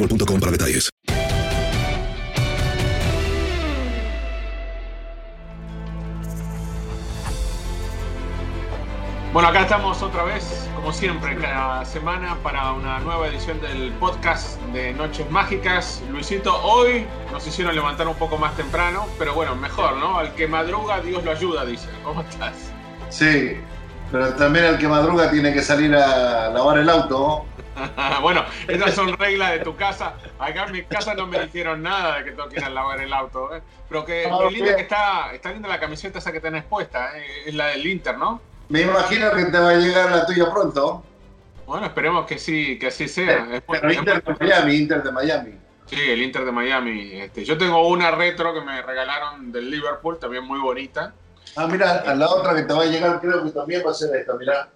boostmobile.com para detalles. Bueno, acá estamos otra vez, como siempre, cada semana para una nueva edición del podcast de Noches Mágicas. Luisito, hoy nos hicieron levantar un poco más temprano, pero bueno, mejor, ¿no? Al que madruga, Dios lo ayuda, dice. ¿Cómo estás? Sí, pero también el que madruga tiene que salir a lavar el auto. bueno, esas son reglas de tu casa. Acá en mi casa no me dijeron nada de que tengo que ir a lavar el auto. ¿eh? Pero que, Ah, linda que está, está linda la camiseta esa que tenés puesta, ¿eh? es la del Inter, ¿no? Me imagino que te va a llegar la tuya pronto. Bueno, esperemos que sí, que así sea. Es muy- Pero Inter de Miami, Inter de Miami. Sí, el Inter de Miami. Este, yo tengo una retro que me regalaron del Liverpool, también muy bonita. Ah, mira, a la otra que te va a llegar creo que también va a ser esta, mira.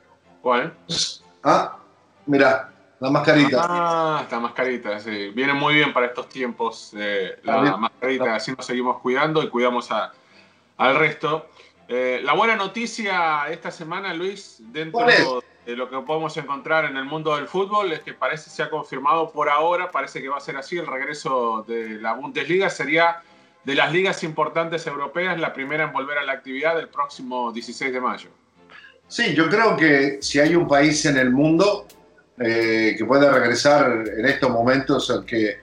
¿Cuál? Ah, mira, la mascarita. Ah, esta mascarita, sí. Viene muy bien para estos tiempos. eh, la Está bien. mascarita, así nos seguimos cuidando y cuidamos a- al resto. Eh, la buena noticia esta semana, Luis, dentro de lo que podemos encontrar en el mundo del fútbol, es que parece se ha confirmado por ahora, parece que va a ser así, el regreso de la Bundesliga sería de las ligas importantes europeas la primera en volver a la actividad el próximo 16 de mayo. Sí, yo creo que si hay un país en el mundo eh, que pueda regresar en estos momentos, al que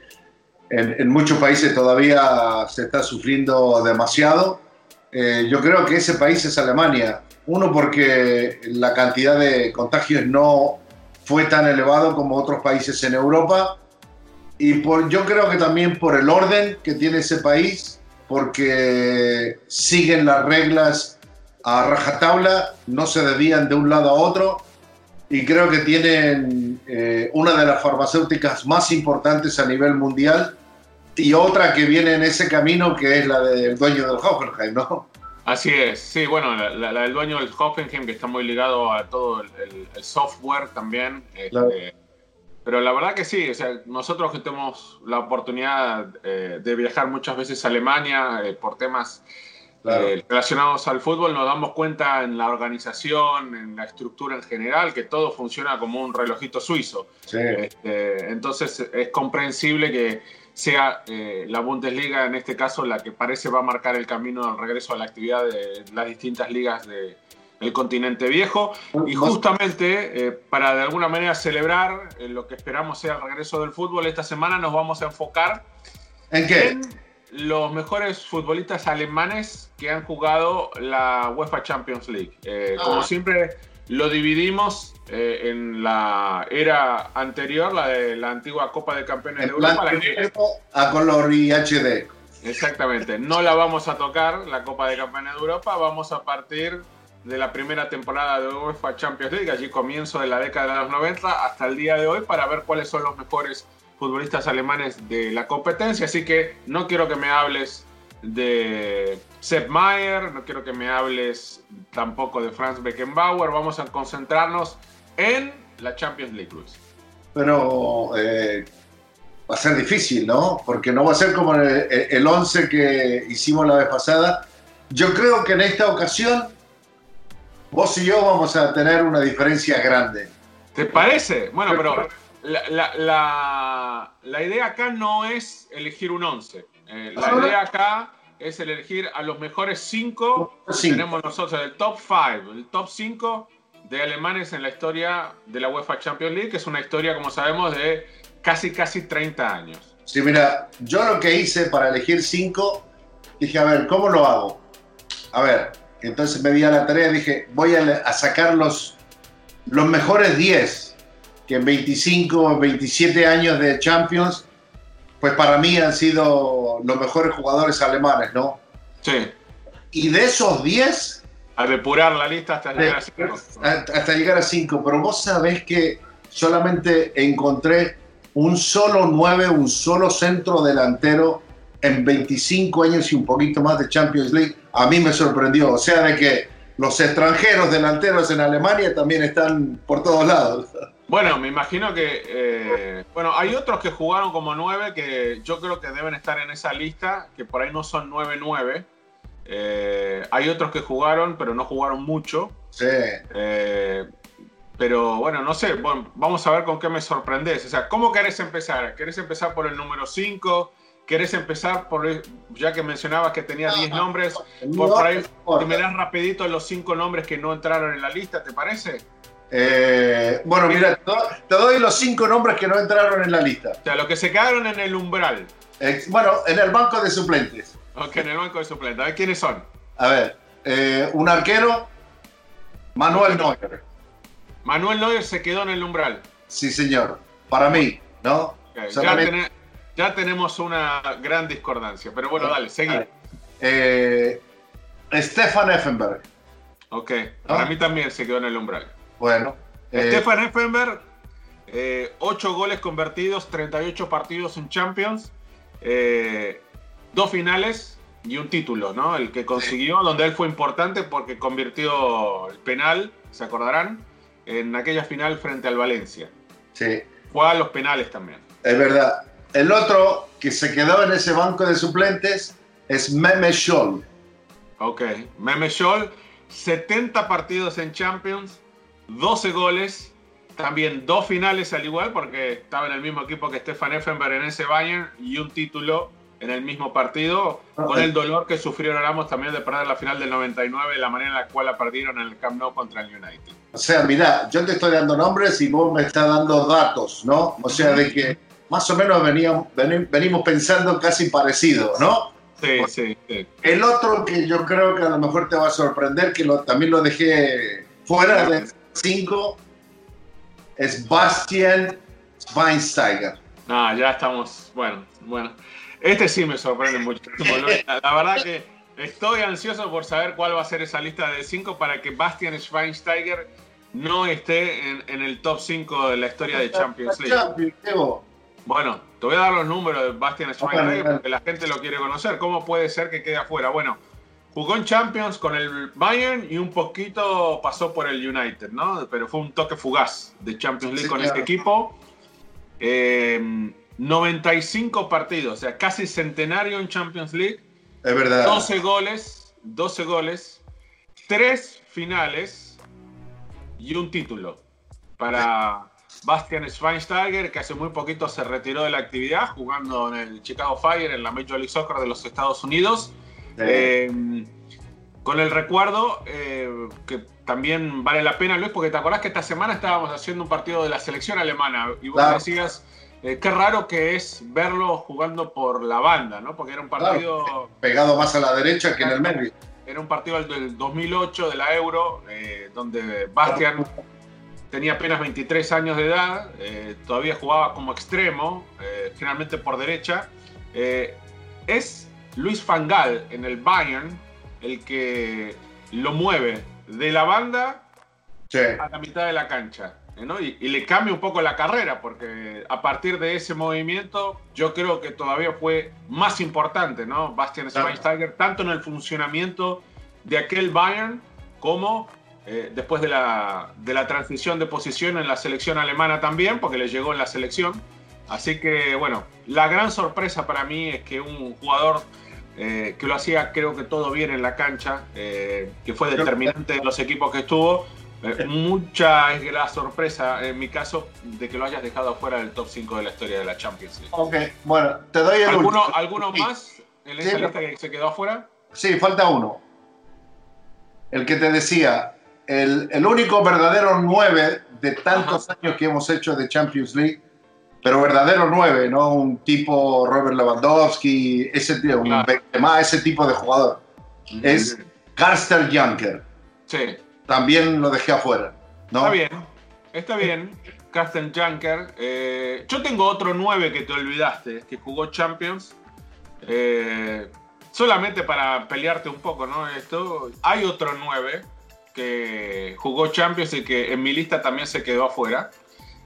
en, en muchos países todavía se está sufriendo demasiado, eh, yo creo que ese país es Alemania. Uno, porque la cantidad de contagios no fue tan elevado como otros países en Europa. Y por, yo creo que también por el orden que tiene ese país, porque siguen las reglas a rajatabla, no se desvían de un lado a otro y creo que tienen eh, una de las farmacéuticas más importantes a nivel mundial y otra que viene en ese camino que es la del dueño del Hoffenheim, ¿no? Así es, sí, bueno, la, la- la del dueño del Hoffenheim que está muy ligado a todo el, el- el software también. este, Claro. Pero la verdad que sí, o sea, nosotros que tenemos la oportunidad eh, de viajar muchas veces a Alemania eh, por temas Claro. eh, relacionados al fútbol, nos damos cuenta en la organización, en la estructura en general, que todo funciona como un relojito suizo. Sí. Este, entonces es comprensible que sea eh, la Bundesliga en este caso la que parece va a marcar el camino al regreso a la actividad de las distintas ligas de- del continente viejo y justamente eh, para de alguna manera celebrar eh, lo que esperamos sea el regreso del fútbol esta semana nos vamos a enfocar ¿En qué? en los mejores futbolistas alemanes que han jugado la UEFA Champions League. Eh, Ah. Como siempre, lo dividimos eh, en la era anterior, la de la antigua Copa de Campeones de Europa. la que- a color y HD. exactamente, no la vamos a tocar, la Copa de Campeones de Europa, vamos a partir de la primera temporada de UEFA Champions League, allí comienzo de la década de los 90 hasta el día de hoy, para ver cuáles son los mejores futbolistas alemanes de la competencia. Así que no quiero que me hables de Sepp Maier, no quiero que me hables tampoco de Franz Beckenbauer. Vamos a concentrarnos en la Champions League, Luis. Pero eh, va a ser difícil, ¿no? Porque no va a ser como el 11 que hicimos la vez pasada. Yo creo que en esta ocasión vos y yo vamos a tener una diferencia grande. ¿Te parece? Bueno, pero la, idea acá no es elegir un 11. Eh, la idea acá es elegir a los mejores 5 tenemos nosotros, el top 5, el top 5 de alemanes en la historia de la UEFA Champions League, que es una historia, como sabemos, de casi, casi 30 años. Sí, mira, yo lo que hice para elegir 5, dije, a ver, ¿cómo lo hago? A ver, entonces me di a la tarea y dije, voy a, sacar los, los mejores 10 que en 25 o 27 años de Champions, pues para mí han sido los mejores jugadores alemanes, ¿no? Sí. Y de esos 10... A depurar la lista hasta llegar a 5. Hasta llegar a 5, pero vos sabés que solamente encontré un solo 9, un solo centro delantero en 25 años y un poquito más de Champions League, a mí me sorprendió. O sea, de que los extranjeros delanteros en Alemania también están por todos lados. Bueno, me imagino que. Eh, bueno, hay otros que jugaron como 9 que yo creo que deben estar en esa lista, que por ahí no son 9-9. Eh, hay otros que jugaron, pero no jugaron mucho. Sí. Eh, pero bueno, no sé, vamos a ver con qué me sorprendes. O sea, ¿cómo querés empezar? ¿Querés empezar por el número 5? ¿Querés empezar por, ya que mencionabas que tenía 10 nombres, por, ahí me das rapidito los 5 nombres que no entraron en la lista, ¿te parece? Eh, bueno, mira, te doy los 5 nombres que no entraron en la lista. O sea, los que se quedaron en el umbral. bueno, en el banco de suplentes. Ok, en el banco de suplentes. A ver, ¿quiénes son? A ver, eh, un arquero, Manuel Neuer. Manuel Neuer se quedó en el umbral. Sí, señor. Para mí, ¿no? Ya, tenemos una gran discordancia, pero bueno, dale, seguí. Eh, Stefan Effenberg. Ok, para mí también se quedó en el umbral. Bueno. Eh, Stefan Effenberg, 8 eh, goles convertidos, 38 partidos en Champions, dos finales y un título, ¿no? El que consiguió, donde él fue importante porque convirtió el penal, ¿se acordarán? en aquella final frente al Valencia. Sí. Fue a los penales también. Es verdad. El otro que se quedó en ese banco de suplentes es Meme Scholl. Ok, Meme Scholl, 70 partidos en Champions, 12 goles, también dos finales al igual, porque estaba en el mismo equipo que Stefan Effenberg en ese Bayern y un título en el mismo partido, ah, con el dolor que sufrió Ramos también de perder la final del 99, la manera en la cual la perdieron en el Camp Nou contra el United. O sea, mira, yo te estoy dando nombres y vos me estás dando datos, ¿no? O sea, de que más o menos veníamos, venimos pensando casi parecido, ¿no? Sí, sí, sí, El otro que yo creo que a lo mejor te va a sorprender, que también lo dejé fuera de cinco, es Bastian Schweinsteiger. Ah, ya estamos, bueno, bueno. Este sí me sorprende mucho. La verdad que estoy ansioso por saber cuál va a ser esa lista de cinco para que Bastian Schweinsteiger no esté en, el top 5 de la historia de Champions League. Bueno, te voy a dar los números de Bastian Schweinsteiger porque la gente lo quiere conocer. ¿Cómo puede ser que quede afuera? Bueno, jugó en Champions con el Bayern y un poquito pasó por el United, ¿no? Pero fue un toque fugaz de Champions League con este equipo. Eh, 95 partidos, o sea, casi centenario en Champions League. Es verdad. 12 goles, 12 goles, 3 finales y un título para Bastian Schweinsteiger, que hace muy poquito se retiró de la actividad jugando en el Chicago Fire en la Major League Soccer de los Estados Unidos. Eh, con el recuerdo eh, que también vale la pena, Luis, porque te acordás que esta semana estábamos haciendo un partido de la selección alemana y vos decías eh, qué raro que es verlo jugando por la banda, ¿no? Porque era un partido... pegado más a la derecha que en el medio. Era un partido del 2008 de la Euro, eh, donde Bastian tenía apenas 23 años de edad, eh, todavía jugaba como extremo, generalmente por derecha. es Luis Fangal en el Bayern el que lo mueve de la banda Sí. a la mitad de la cancha. ¿no? Y, y le cambia un poco la carrera, porque a partir de ese movimiento, yo creo que todavía fue más importante, ¿no? Bastian. Schweinsteiger, tanto en el funcionamiento de aquel Bayern como eh, después de la, de la transición de posición en la selección alemana también, porque le llegó en la selección. Así que, bueno, la gran sorpresa para mí es que un jugador eh, que lo hacía, creo que todo bien en la cancha, eh, que fue determinante en los equipos que estuvo, eh, mucha es la sorpresa, en mi caso, de que lo hayas dejado fuera del top 5 de la historia de la Champions League. Ok, bueno, te doy el ¿Alguno, último. ¿alguno Sí. más en Sí, esa pero- lista que se quedó afuera? Sí, falta uno. El que te decía, el, el único verdadero 9 de tantos años que hemos hecho de Champions League, pero verdadero 9, no un tipo Robert Lewandowski, ese tipo, un Claro. Benzema, ese tipo de jugador. Es Karsten Juncker. Sí. También lo dejé afuera. ¿no? Está bien, está bien. Carsten Junker. Eh, yo tengo otro 9 que te olvidaste, que jugó Champions. Eh, solamente para pelearte un poco, ¿no? Esto, hay otro 9 que jugó Champions y que en mi lista también se quedó afuera.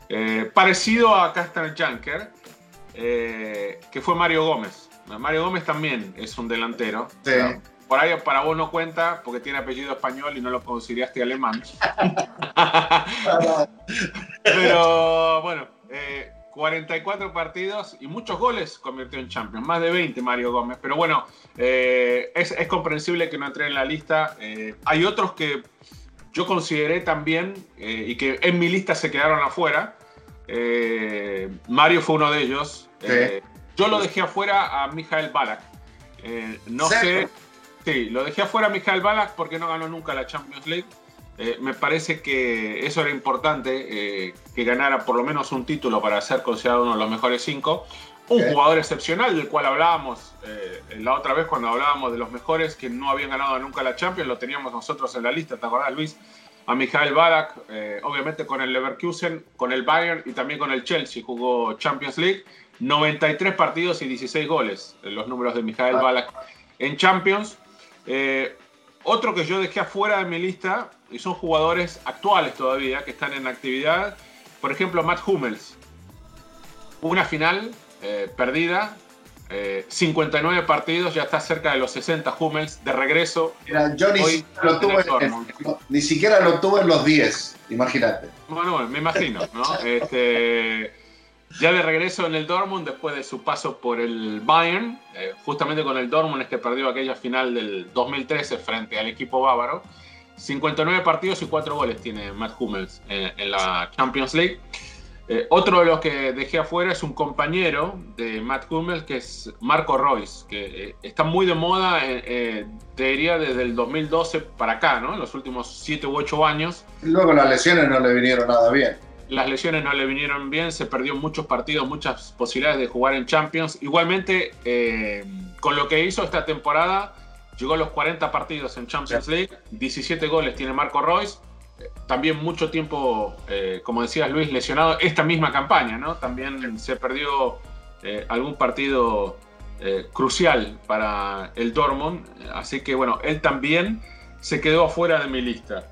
Eh, parecido a Carsten Junker, eh, que fue Mario Gómez. Mario Gómez también es un delantero. Sí. Por ahí para vos no cuenta porque tiene apellido español y no lo consideraste alemán. Pero bueno, eh, 44 partidos y muchos goles convirtió en Champions, más de 20 Mario Gómez. Pero bueno, eh, es, es comprensible que no entré en la lista. Eh, hay otros que yo consideré también eh, y que en mi lista se quedaron afuera. Eh, Mario fue uno de ellos. Eh, yo lo dejé afuera a Mijael Balak. No ¿Serio? sé. Sí, lo dejé afuera a Mijael Balak porque no ganó nunca la Champions League. Eh, me parece que eso era importante, eh, que ganara por lo menos un título para ser considerado uno de los mejores cinco. Un jugador excepcional del cual hablábamos eh, la otra vez cuando hablábamos de los mejores que no habían ganado nunca la Champions, lo teníamos nosotros en la lista, ¿te acordás Luis? A Mijael Barak, eh, obviamente con el Leverkusen, con el Bayern y también con el Chelsea jugó Champions League. 93 partidos y 16 goles, eh, los números de Mijael Ah. Barak en Champions. Eh, otro que yo dejé afuera de mi lista, y son jugadores actuales todavía, que están en actividad, por ejemplo, Matt Hummels. Una final eh, perdida, eh, 59 partidos, ya está cerca de los 60 Hummels, de regreso. Mira, yo ni, siquiera lo tuve, el Dortmund. no, ni siquiera lo tuve en los 10, imagínate. Bueno, bueno, me imagino, ¿no? Este, ya de regreso en el Dortmund, después de su paso por el Bayern, eh, justamente con el Dortmund es que perdió aquella final del 2013 frente al equipo bávaro. 59 partidos y 4 goles tiene Matt Hummels en, en la Champions League. Eh, otro de los que dejé afuera es un compañero de Matt Hummels, que es Marco Royce, que eh, está muy de moda, eh, eh, te diría desde el 2012 para acá, ¿no? En los últimos 7 u 8 años. Luego las lesiones no le vinieron nada bien. Las lesiones no le vinieron bien, se perdió muchos partidos, muchas posibilidades de jugar en Champions. Igualmente, eh, con lo que hizo esta temporada, llegó a los 40 partidos en Champions League, 17 goles tiene Marco Royce. También mucho tiempo, eh, como decías Luis, lesionado esta misma campaña, ¿no? También se perdió eh, algún partido eh, crucial para el Dortmund. Así que bueno, él también se quedó afuera de mi lista.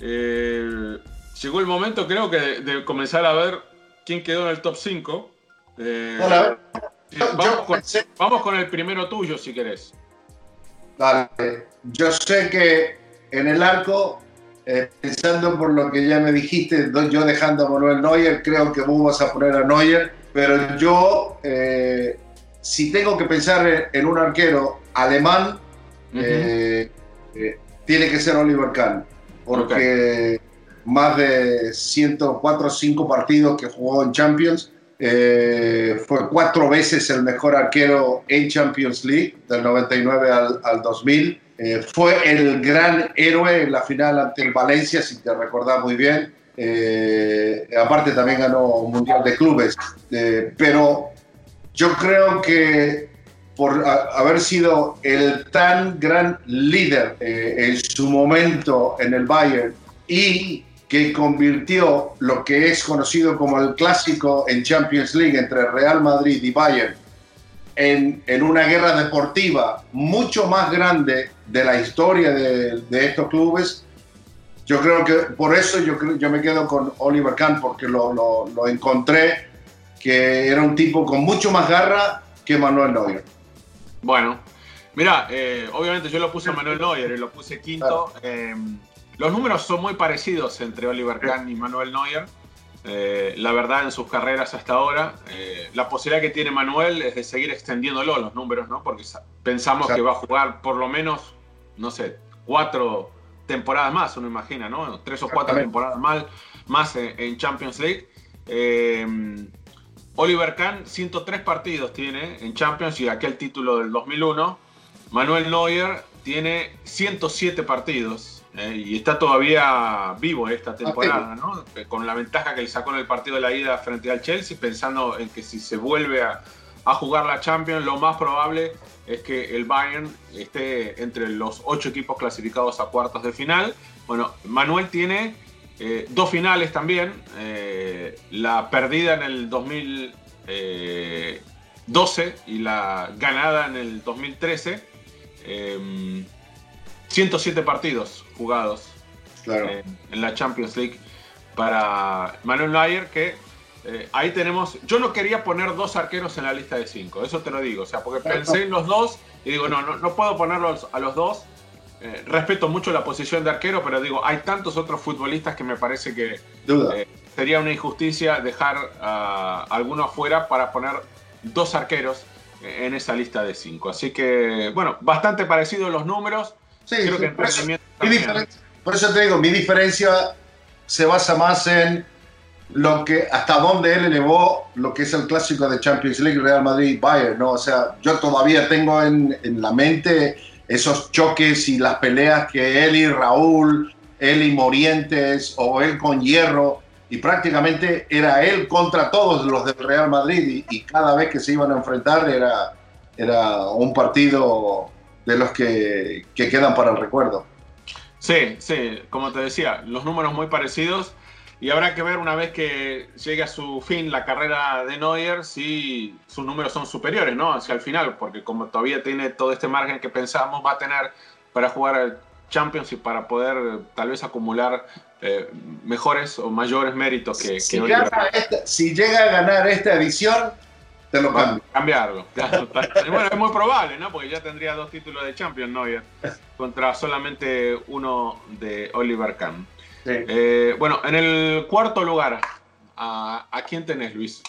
Eh, llegó el momento, creo que, de, de comenzar a ver quién quedó en el top 5. Eh, Hola. vamos, con, pensé- vamos con el primero tuyo, si querés. Dale. Yo sé que en el arco, eh, pensando por lo que ya me dijiste, yo dejando a Manuel Neuer, creo que vos vas a poner a Neuer, pero yo, eh, si tengo que pensar en, un arquero alemán, eh, eh, tiene que ser Oliver Kahn, porque más de 104 o 5 partidos que jugó en Champions, eh, fue cuatro veces el mejor arquero en Champions League, del 99 al, al 2000. Eh, fue el gran héroe en la final ante el Valencia, si te recordás muy bien. Eh, aparte también ganó un Mundial de Clubes. Eh, pero yo creo que por haber sido el tan gran líder eh, en su momento en el Bayern y que convirtió lo que es conocido como el clásico en Champions League entre Real Madrid y Bayern en, en una guerra deportiva mucho más grande de la historia de, de estos clubes, yo creo que por eso yo, yo me quedo con Oliver Kahn, porque lo, lo, encontré que era un tipo con mucho más garra que Manuel Neuer. Bueno, mira, eh, obviamente yo lo puse a Manuel Neuer y lo puse quinto. Eh, los números son muy parecidos entre Oliver Kahn y Manuel Neuer. Eh, la verdad, en sus carreras hasta ahora, la posibilidad que tiene Manuel es de seguir extendiéndolo los números, ¿no? Porque pensamos que va a jugar por lo menos, no sé, cuatro temporadas más, uno imagina, ¿no? Tres o cuatro temporadas más, más en, Champions League. Eh, Oliver Kahn, 103 partidos tiene en Champions y aquel título del 2001. Manuel Neuer tiene 107 partidos eh, y está todavía vivo esta temporada, ¿no? Con la ventaja que le sacó en el partido de la ida frente al Chelsea, pensando en que si se vuelve a, a jugar la Champions, lo más probable es que el Bayern esté entre los ocho equipos clasificados a cuartos de final. Bueno, Manuel tiene eh, dos finales también, eh, la perdida en el 2012 y la ganada en el 2013. 107 em, partidos jugados en la Champions League para Manuel Neuer que eh, ahí tenemos. Yo no quería poner dos arqueros en la lista de cinco, eso te lo digo. O sea, porque pensé en los dos y digo, no, no, no puedo ponerlos a los dos. Eh, respeto mucho la posición de arquero, pero digo, hay tantos otros futbolistas que me parece que eh, sería una injusticia dejar a alguno afuera para poner dos arqueros en esa lista de cinco. Así que, bueno, bastante parecidos los números. Sí, Creo que por, eso, por eso te digo, mi diferencia se basa más en lo que, hasta dónde él elevó lo que es el clásico de Champions League Real Madrid-Bayern, ¿no? O sea, yo todavía tengo en, en, la mente esos choques y las peleas que él y Raúl, él y Morientes o él con Hierro, y prácticamente era él contra todos los del Real Madrid y, cada vez que se iban a enfrentar era, era un partido de los que, que quedan para el recuerdo. Sí, sí, como te decía, los números muy parecidos y habrá que ver una vez que llegue a su fin la carrera de Neuer si sus números son superiores, ¿no? Hacia el final, porque como todavía tiene todo este margen que pensamos va a tener para jugar al Champions y para poder tal vez acumular eh, mejores o mayores méritos que, si, si llega a ganar esta edición, te lo cambio. Cambiarlo. bueno, es muy probable, ¿no? Porque ya tendría dos títulos de Champions Neuer contra solamente uno de Oliver Kahn. Eh, bueno, en el cuarto lugar, ¿a, quién tenés, Luis?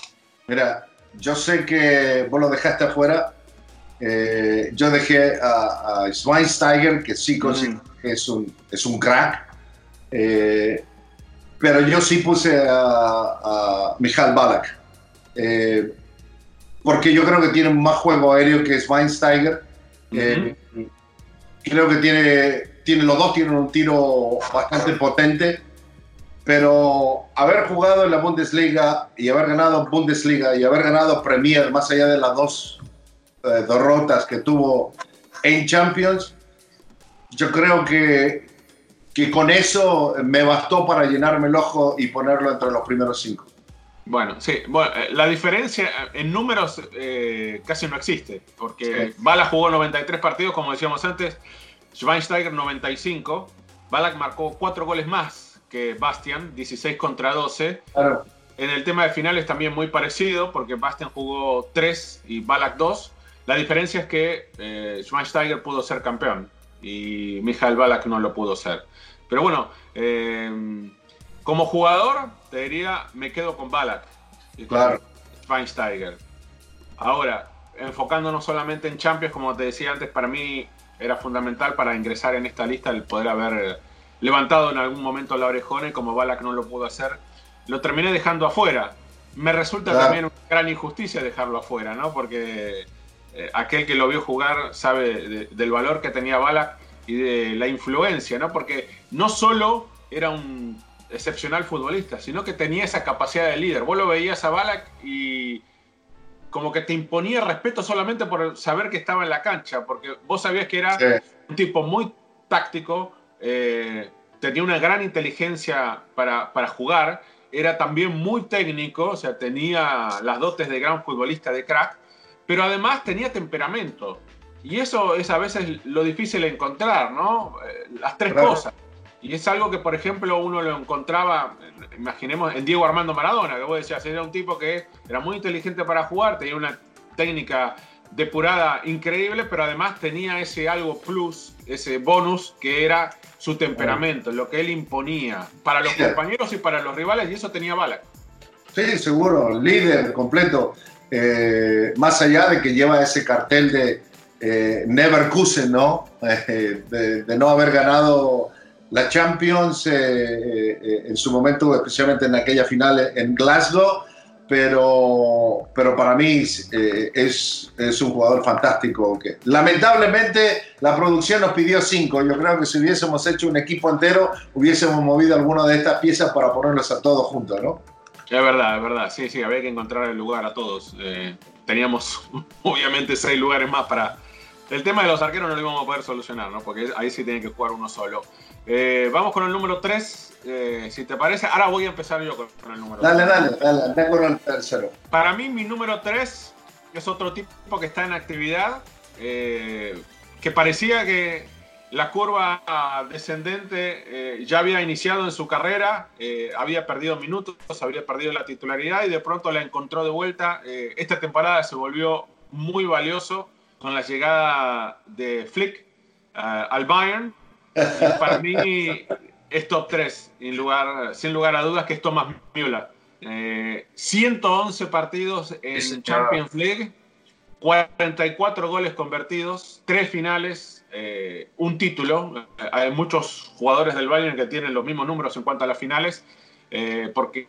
Mira, yo sé que vos lo dejaste afuera. Eh, yo dejé a, Schweinsteiger, que sí mm. es, un, es un crack. Eh, pero yo sí puse a, a Michal Balak. porque yo creo que tiene más juego aéreo que Schweinsteiger. creo que tiene los dos tienen un tiro bastante potente, pero haber jugado en la Bundesliga y haber ganado Bundesliga y haber ganado Premier, más allá de las dos eh, derrotas que tuvo en Champions, yo creo que, que con eso me bastó para llenarme el ojo y ponerlo entre los primeros cinco. Bueno, sí, bueno, eh, la diferencia en números eh, casi no existe, porque Bala jugó 93 partidos, como decíamos antes, Schweinsteiger 95. Balak marcó cuatro goles más que Bastian, 16 contra 12. En el tema de finales también muy parecido, porque Bastian jugó 3 y Balak 2. La diferencia es que eh, Schweinsteiger pudo ser campeón y Michael Balak no lo pudo ser. Pero bueno, eh, como jugador, te diría, me quedo con Balak y claro. Schweinsteiger. Ahora, enfocándonos solamente en Champions, como te decía antes, para mí era fundamental para ingresar en esta lista el poder haber eh, levantado en algún momento la orejona y como Balak no lo pudo hacer, lo terminé dejando afuera. Me resulta también una gran injusticia dejarlo afuera, ¿no? Porque eh, aquel que lo vio jugar sabe del valor que tenía Balak y de la influencia, ¿no? Porque no solo era un excepcional futbolista, sino que tenía esa capacidad de líder. Vos lo veías a Balak y como que te imponía respeto solamente por saber que estaba en la cancha, porque vos sabías que era un tipo muy táctico, eh, tenía una gran inteligencia para, para, jugar, era también muy técnico, o sea, tenía las dotes de gran futbolista de crack, pero además tenía temperamento. Y eso es a veces lo difícil de encontrar, ¿no? Eh, las tres cosas. Y es algo que, por ejemplo, uno lo encontraba, imaginemos, en Diego Armando Maradona, que vos decías, era un tipo que era muy inteligente para jugar, tenía una técnica depurada increíble, pero además tenía ese algo plus, ese bonus que era su temperamento, lo que él imponía para los compañeros y para los rivales, y eso tenía bala. Sí, seguro, líder completo. Eh, más allá de que lleva ese cartel de eh, Neverkusen, ¿no? Eh, de, no haber ganado la Champions en su momento, especialmente en aquella final en Glasgow, pero, pero para mí es, es un jugador fantástico. Que, lamentablemente la producción nos pidió cinco. Yo creo que si hubiésemos hecho un equipo entero, hubiésemos movido alguna de estas piezas para ponerlas a todos juntos, ¿no? Es verdad, es verdad. Sí, sí, había que encontrar el lugar a todos. teníamos obviamente seis lugares más para, el tema de los arqueros no lo íbamos a poder solucionar, ¿no? Porque ahí sí tiene que jugar uno solo. Eh, vamos con el número 3, eh, si te parece. Ahora voy a empezar yo con, el número 3. Dale, dale, dale, dale con el tercero. Para mí, mi número 3 es otro tipo que está en actividad, eh, que parecía que la curva descendente ya había iniciado en su carrera, había perdido minutos, había perdido la titularidad y de pronto la encontró de vuelta. esta temporada se volvió muy valioso con la llegada de Flick al Bayern. Para mí es top 3, sin lugar, sin lugar a dudas, que es Thomas Müller. 111 eh, partidos en Champions League, 44 goles convertidos, 3 finales, eh, un título. Hay muchos jugadores del Bayern que tienen los mismos números en cuanto a las finales. porque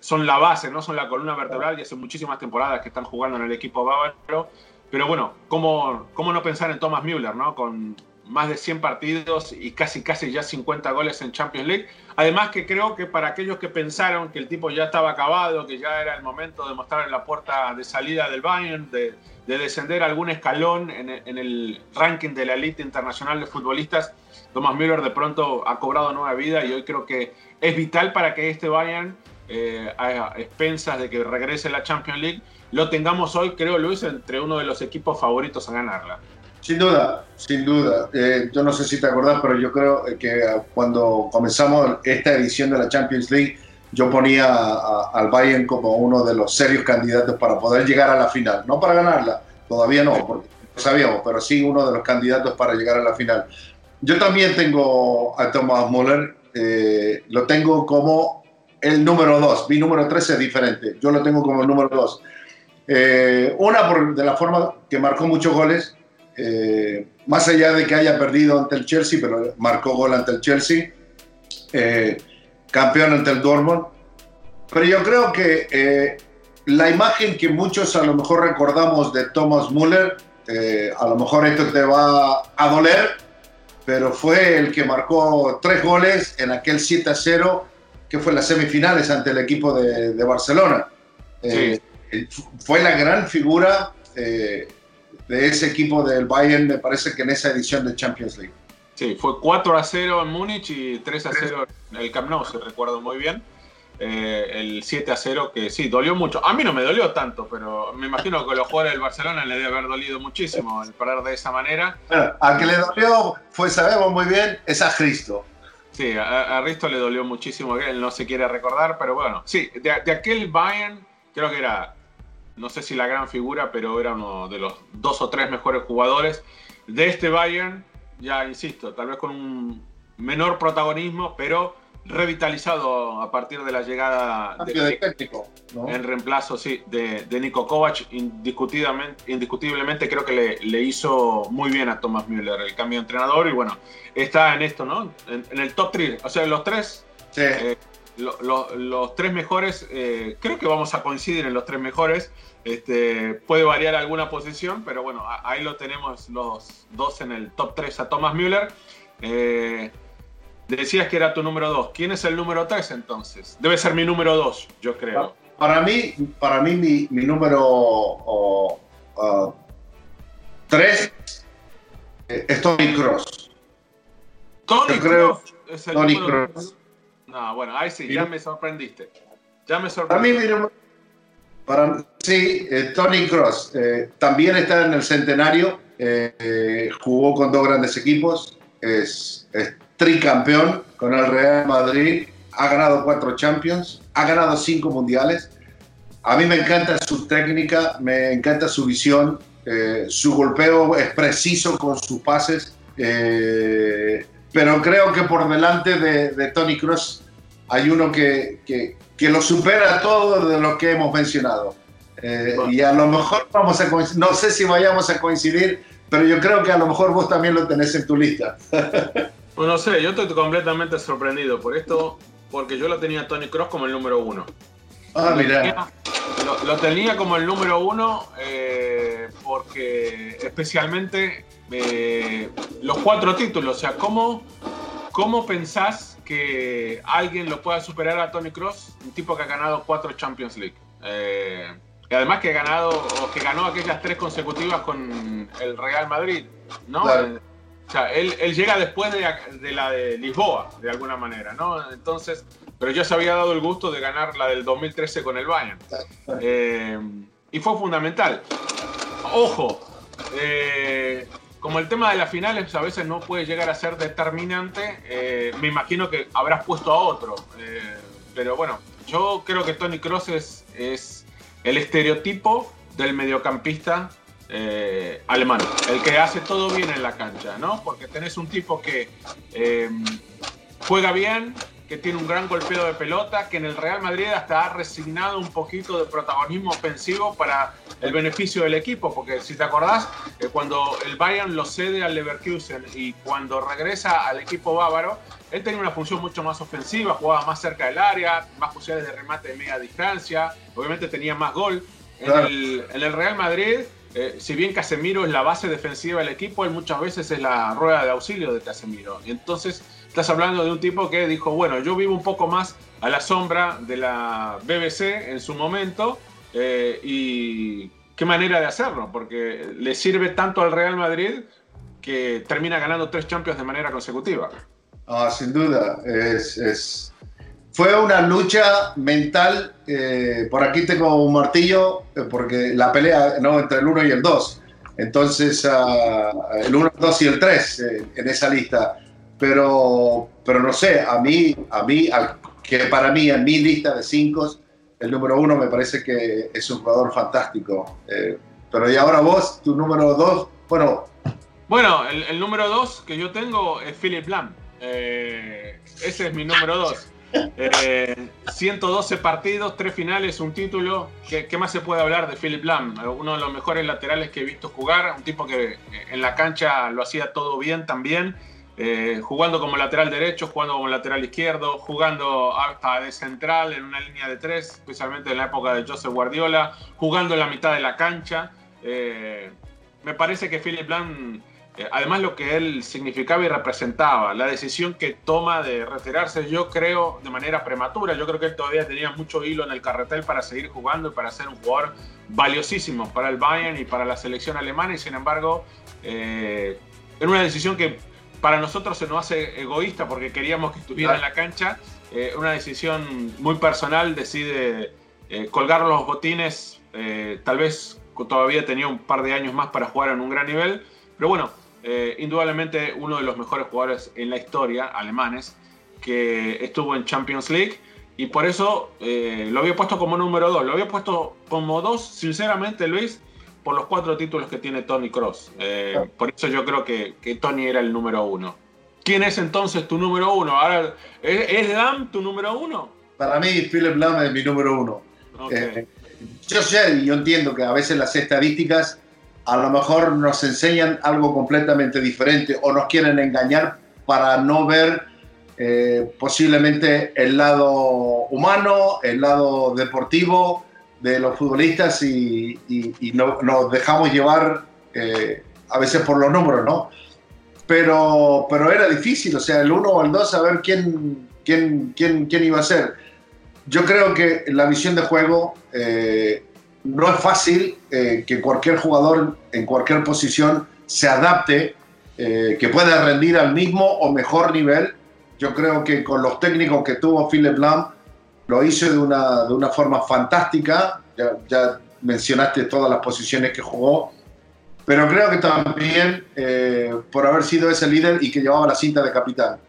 son la base, no son la columna vertebral y hace muchísimas temporadas que están jugando en el equipo bávaro pero bueno, ¿cómo, cómo no pensar en Thomas Müller, ¿no? Con más de 100 partidos y casi, casi ya 50 goles en Champions League. Además que creo que para aquellos que pensaron que el tipo ya estaba acabado, que ya era el momento de mostrar en la puerta de salida del Bayern, de, de descender algún escalón en, en, el ranking de la elite internacional de futbolistas, Thomas Müller de pronto ha cobrado nueva vida y hoy creo que es vital para que este Bayern, eh, a expensas de que regrese la Champions League, lo tengamos hoy, creo, Luis, entre uno de los equipos favoritos a ganarla. Sin duda, sin duda. Eh, yo no sé si te acordás, pero yo creo que cuando comenzamos esta edición de la Champions League, yo ponía al Bayern como uno de los serios candidatos para poder llegar a la final. No para ganarla, todavía no, porque no sabíamos, pero sí uno de los candidatos para llegar a la final. Yo también tengo a Thomas Müller, eh, lo tengo como el número dos. Mi número tres es diferente, yo lo tengo como el número dos. Eh, una por, de la forma que marcó muchos goles, eh, más allá de que haya perdido ante el Chelsea, pero marcó gol ante el Chelsea, eh, campeón ante el Dortmund. Pero yo creo que la imagen que muchos a lo mejor recordamos de Thomas Müller, a lo mejor esto te va a doler, pero fue el que marcó tres goles en aquel 7 0 que fue en las semifinales ante el equipo de, de Barcelona. Sí fue la gran figura eh, de ese equipo del Bayern, me parece que en esa edición de Champions League. Sí, fue 4 a 0 en Múnich y 3 a 0 en el Camp Nou, si recuerdo muy bien. Eh, el 7 a 0, que sí, dolió mucho. A mí no me dolió tanto, pero me imagino que a los jugadores del Barcelona le debe haber dolido muchísimo el parar de esa manera. Bueno, a que le dolió, pues sabemos muy bien, es a Cristo. Sí, a, a Risto le dolió muchísimo, él no se quiere recordar, pero bueno, sí, de, de aquel Bayern, creo que era no sé si la gran figura, pero era uno de los dos o tres mejores jugadores de este Bayern. Ya insisto, tal vez con un menor protagonismo, pero revitalizado a partir de la llegada de, en reemplazo sí, de, de Nico Kovac, indiscutiblemente, indiscutiblemente creo que le, hizo muy bien a Thomas Müller el cambio de entrenador y bueno, está en esto, ¿no? En, el top 3, o sea, los tres eh, los tres mejores, eh, creo que vamos a coincidir en los tres mejores. Este, puede variar alguna posición, pero bueno, ahí lo tenemos los dos en el top 3 a Thomas Müller. Eh, decías que era tu número 2. ¿Quién es el número 3 entonces? Debe ser mi número 2, yo creo. Para mí, para mí mi, número 3 eh, es Tony Cross. Tony Cross es el Tony Cross. No, bueno, ahí sí, ya me sorprendiste. Ya me sorprendiste. Para mí, para, sí, eh, Tony Cross eh, también está en el centenario, eh, jugó con dos grandes equipos, es, tricampeón con el Real Madrid, ha ganado cuatro Champions, ha ganado cinco mundiales. A mí me encanta su técnica, me encanta su visión, su golpeo es preciso con sus pases, eh, pero creo que por delante de, Tony Cross hay uno que, que, que, lo supera todo de lo que hemos mencionado. Eh, y a lo mejor vamos a no sé si vayamos a coincidir, pero yo creo que a lo mejor vos también lo tenés en tu lista. no sé, yo estoy completamente sorprendido por esto, porque yo lo tenía Tony Cross como el número uno. Ah, mira. Lo, tenía como el número uno eh, porque especialmente eh, los cuatro títulos, o sea, ¿cómo, ¿cómo pensás que alguien lo pueda superar a Tony Cross, un tipo que ha ganado cuatro Champions League? Eh, y además que ha ganado, o que ganó aquellas tres consecutivas con el Real Madrid, ¿no? O sea, él, él llega después de, de, la de Lisboa, de alguna manera, ¿no? Entonces, pero ya se había dado el gusto de ganar la del 2013 con el Bayern. Eh, y fue fundamental. Ojo, eh, como el tema de las finales a veces no puede llegar a ser determinante, eh, me imagino que habrás puesto a otro. pero bueno, yo creo que Tony Cross es, es el estereotipo del mediocampista alemán, el que hace todo bien en la cancha, ¿no? Porque tenés un tipo que juega bien, que tiene un gran golpeo de pelota, que en el Real Madrid hasta ha resignado un poquito de protagonismo ofensivo para el beneficio del equipo, porque si te acordás, eh, cuando el Bayern lo cede al Leverkusen y cuando regresa al equipo bávaro, él tenía una función mucho más ofensiva, jugaba más cerca del área, más posibilidades de remate de media distancia, obviamente tenía más gol. En, el, Real Madrid, eh, si bien Casemiro es la base defensiva del equipo, él muchas veces es la rueda de auxilio de Casemiro. Y entonces Estás hablando de un tipo que dijo, bueno, yo vivo un poco más a la sombra de la BBC en su momento eh, y qué manera de hacerlo, porque le sirve tanto al Real Madrid que termina ganando tres Champions de manera consecutiva. Ah, sin duda, es, fue una lucha mental. Eh, por aquí tengo un martillo, eh, porque la pelea no entre el 1 y el 2. Entonces, uh, el 1, el 2 y el 3 en esa lista pero, pero no sé, a mí, a mí que para mí en mi lista de cinco, el número uno me parece que es un jugador fantástico. Eh, pero y ahora vos, tu número dos, bueno. Bueno, el, número dos que yo tengo es Philip Lam. Eh, ese es mi número dos. 112 eh, partidos, tres finales, un título. ¿Qué, ¿Qué, más se puede hablar de Philip Lam? Uno de los mejores laterales que he visto jugar, un tipo que en la cancha lo hacía todo bien también. Eh, jugando como lateral derecho, jugando como lateral izquierdo, jugando hasta de central en una línea de tres, especialmente en la época de Joseph Guardiola, jugando en la mitad de la cancha. Eh, me parece que Philip Lam, eh, además lo que él significaba y representaba, la decisión que toma de retirarse, yo creo de manera prematura, yo creo que él todavía tenía mucho hilo en el carretel para seguir jugando y para ser un jugador valiosísimo para el Bayern y para la selección alemana y sin embargo, en una decisión que para nosotros se nos hace egoísta porque queríamos que estuviera en la cancha. Eh, una decisión muy personal, decide eh, colgar los botines, eh, tal vez todavía tenía un par de años más para jugar en un gran nivel, pero bueno, indudablemente uno de los mejores jugadores en la historia, alemanes, que estuvo en Champions League y por eso lo había puesto como número dos. Lo había puesto como dos, sinceramente, Luis, por los cuatro títulos que tiene Tony Cross. Eh, por eso yo creo que, Tony era el número uno. ¿Quién es entonces tu número uno? Ahora, ¿es, Lam tu número uno? Para mí, Philip Lam es mi número uno. Eh, yo sé, yo entiendo que a veces las estadísticas a lo mejor nos enseñan algo completamente diferente o nos quieren engañar para no ver eh, posiblemente el lado humano, el lado deportivo, de los futbolistas y, no, nos dejamos llevar eh, a veces por los números, ¿no? Pero, pero era difícil, o sea, el uno o el dos, saber quién, quién, quién, quién iba a ser. Yo creo que la visión de juego eh, no es fácil eh, que cualquier jugador en cualquier posición se adapte, que pueda rendir al mismo o mejor nivel. Yo creo que con los técnicos que tuvo Philip Lam, lo hizo de una, de una forma fantástica, ya, mencionaste todas las posiciones que jugó, pero creo que también eh, por haber sido ese líder y que llevaba la cinta de capitán.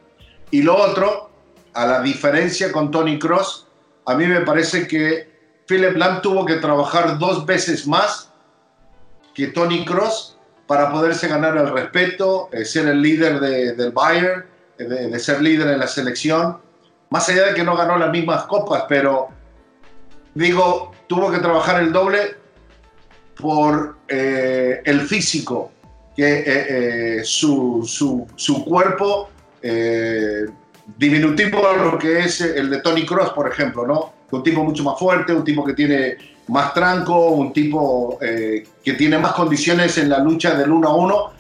Y lo otro, a la diferencia con Tony Cross, a mí me parece que Philip Lam tuvo que trabajar dos veces más que Tony Cross para poderse ganar el respeto, eh, ser el líder de, del Bayern, eh, de, ser líder en la selección. Más allá de que no ganó las mismas copas, pero digo, tuvo que trabajar el doble por eh, el físico, que eh, eh, su, su, su, cuerpo diminutivo a lo que es el de Tony Cross, por ejemplo, ¿no? Un tipo mucho más fuerte, un tipo que tiene más tranco, un tipo que tiene más condiciones en la lucha del uno a uno,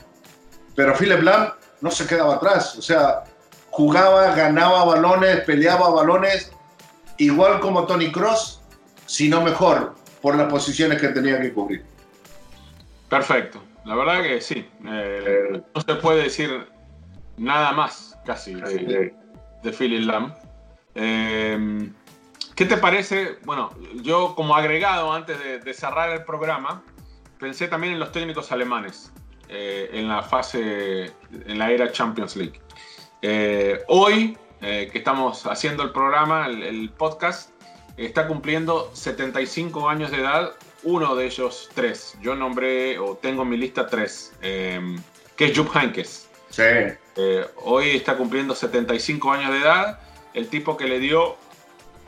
pero Philip Lam no se quedaba atrás, o sea, jugaba, ganaba balones, peleaba balones, igual como Tony Cross, sino mejor, por las posiciones que tenía que cubrir. Perfecto, la verdad que sí. Eh, no se puede decir nada más casi de, de Philip Lam. Eh, ¿Qué te parece? Bueno, yo como agregado antes de, de, cerrar el programa, pensé también en los técnicos alemanes eh, en la fase, en la era Champions League. Eh, hoy, que estamos haciendo el programa, el, el podcast, está cumpliendo 75 años de edad uno de ellos tres. Yo nombré o tengo en mi lista tres, eh, que es Jupp Heynckes. Sí. Eh, hoy está cumpliendo 75 años de edad. El tipo que le dio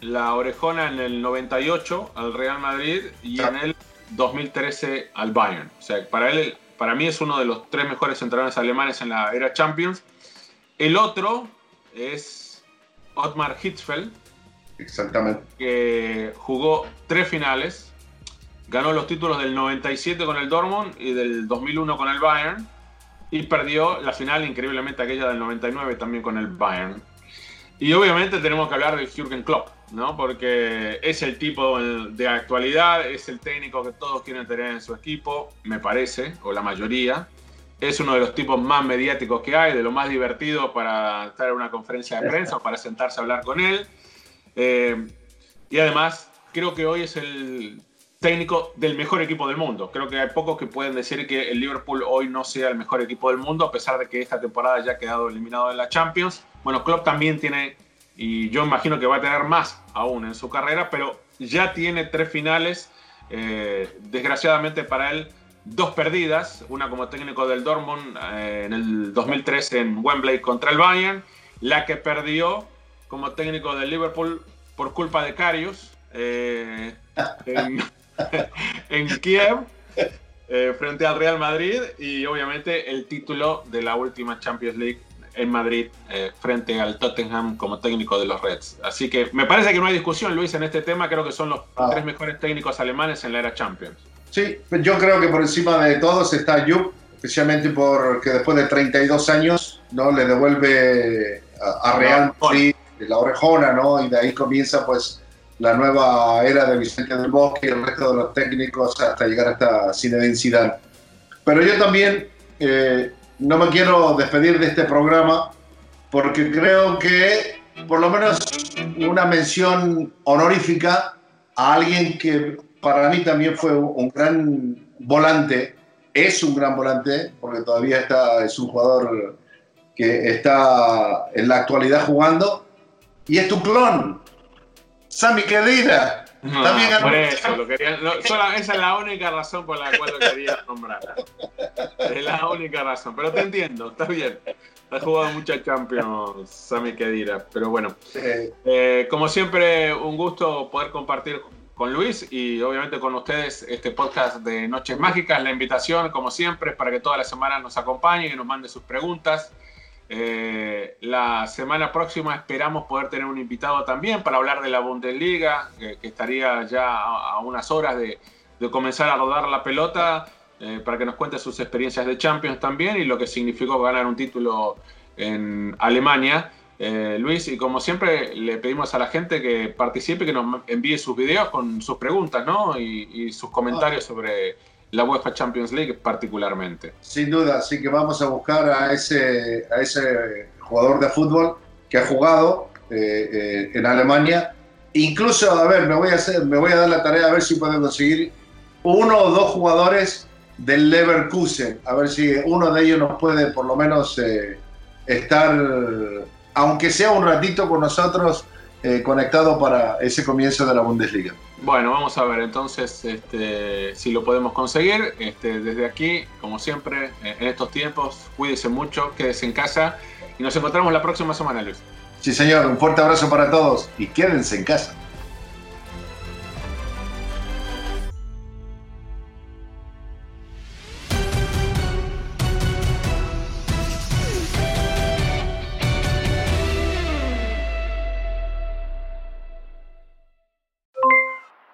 la orejona en el 98 al Real Madrid y sí. en el 2013 al Bayern. O sea, para él, para mí es uno de los tres mejores entrenadores alemanes en la era Champions. El otro es Otmar Hitzfeld. Exactamente. Que jugó tres finales ganó los títulos del 97 con el Dortmund y del 2001 con el Bayern y perdió la final increíblemente aquella del 99 también con el Bayern. Y obviamente tenemos que hablar de Jürgen Klopp, ¿no? Porque es el tipo de actualidad, es el técnico que todos quieren tener en su equipo, me parece, o la mayoría. Es uno de los tipos más mediáticos que hay, de lo más divertido para estar en una conferencia de prensa o para sentarse a hablar con él. Eh, y además, creo que hoy es el técnico del mejor equipo del mundo. Creo que hay pocos que pueden decir que el Liverpool hoy no sea el mejor equipo del mundo, a pesar de que esta temporada ya ha quedado eliminado en la Champions. Bueno, Klopp también tiene, y yo imagino que va a tener más aún en su carrera, pero ya tiene tres finales, eh, desgraciadamente para él, dos perdidas, una como técnico del Dortmund eh, en el 2013 en Wembley contra el Bayern, la que perdió como técnico del Liverpool por culpa de Karius. Eh, en, en Kiev eh, frente al Real Madrid y obviamente el título de la última Champions League en Madrid eh, frente al Tottenham como técnico de los Reds. Así que me parece que no hay discusión, Luis, en este tema. Creo que son los ah. tres mejores técnicos alemanes en la era Champions. Sí, yo creo que por encima de todos está Jupp, especialmente porque después de 32 años no le devuelve a, a Real Madrid la orejona, ¿no? Y de ahí comienza pues la nueva era de Vicente del Bosque y el resto de los técnicos hasta llegar hasta Zinedine Zidane. Pero yo también eh, no me quiero despedir de este programa porque creo que por lo menos una mención honorífica a alguien que para mí también fue un gran volante, es un gran volante, porque todavía está, es un jugador que está en la actualidad jugando, y es tu clon, Sammy Kedira. No, También por eso, lo quería, no, solo, esa es la única razón por la cual lo quería nombrar. Es la única razón, pero te entiendo, está bien. Ha jugado muchas Champions, Sammy Kedira, pero bueno. Eh, como siempre, un gusto poder compartir con Luis y obviamente con ustedes este podcast de Noches Mágicas. La invitación, como siempre, es para que toda la semana nos acompañen y nos mande sus preguntas. Eh, la semana próxima esperamos poder tener un invitado también para hablar de la Bundesliga, que, que estaría ya a, a unas horas de, de, comenzar a rodar la pelota, eh, para que nos cuente sus experiencias de Champions también y lo que significó ganar un título en Alemania. Eh, Luis, y como siempre le pedimos a la gente que participe, que nos envíe sus videos con sus preguntas ¿no? y, sus comentarios sobre la UEFA Champions League particularmente. Sin duda, así que vamos a buscar a ese, a ese jugador de fútbol que ha jugado eh, eh, en Alemania. Incluso, a ver, me voy a, hacer, me voy a dar la tarea a ver si puedo conseguir uno o dos jugadores del Leverkusen, a ver si uno de ellos nos puede por lo menos estar aunque sea un ratito con nosotros, eh, conectado para ese comienzo de la Bundesliga. Bueno, vamos a ver entonces este, si lo podemos conseguir. Este, desde aquí, como siempre, eh, en estos tiempos, cuídese mucho, quédese en casa y nos encontramos la próxima semana, Luis. Sí, señor, un fuerte abrazo para todos y quédense en casa.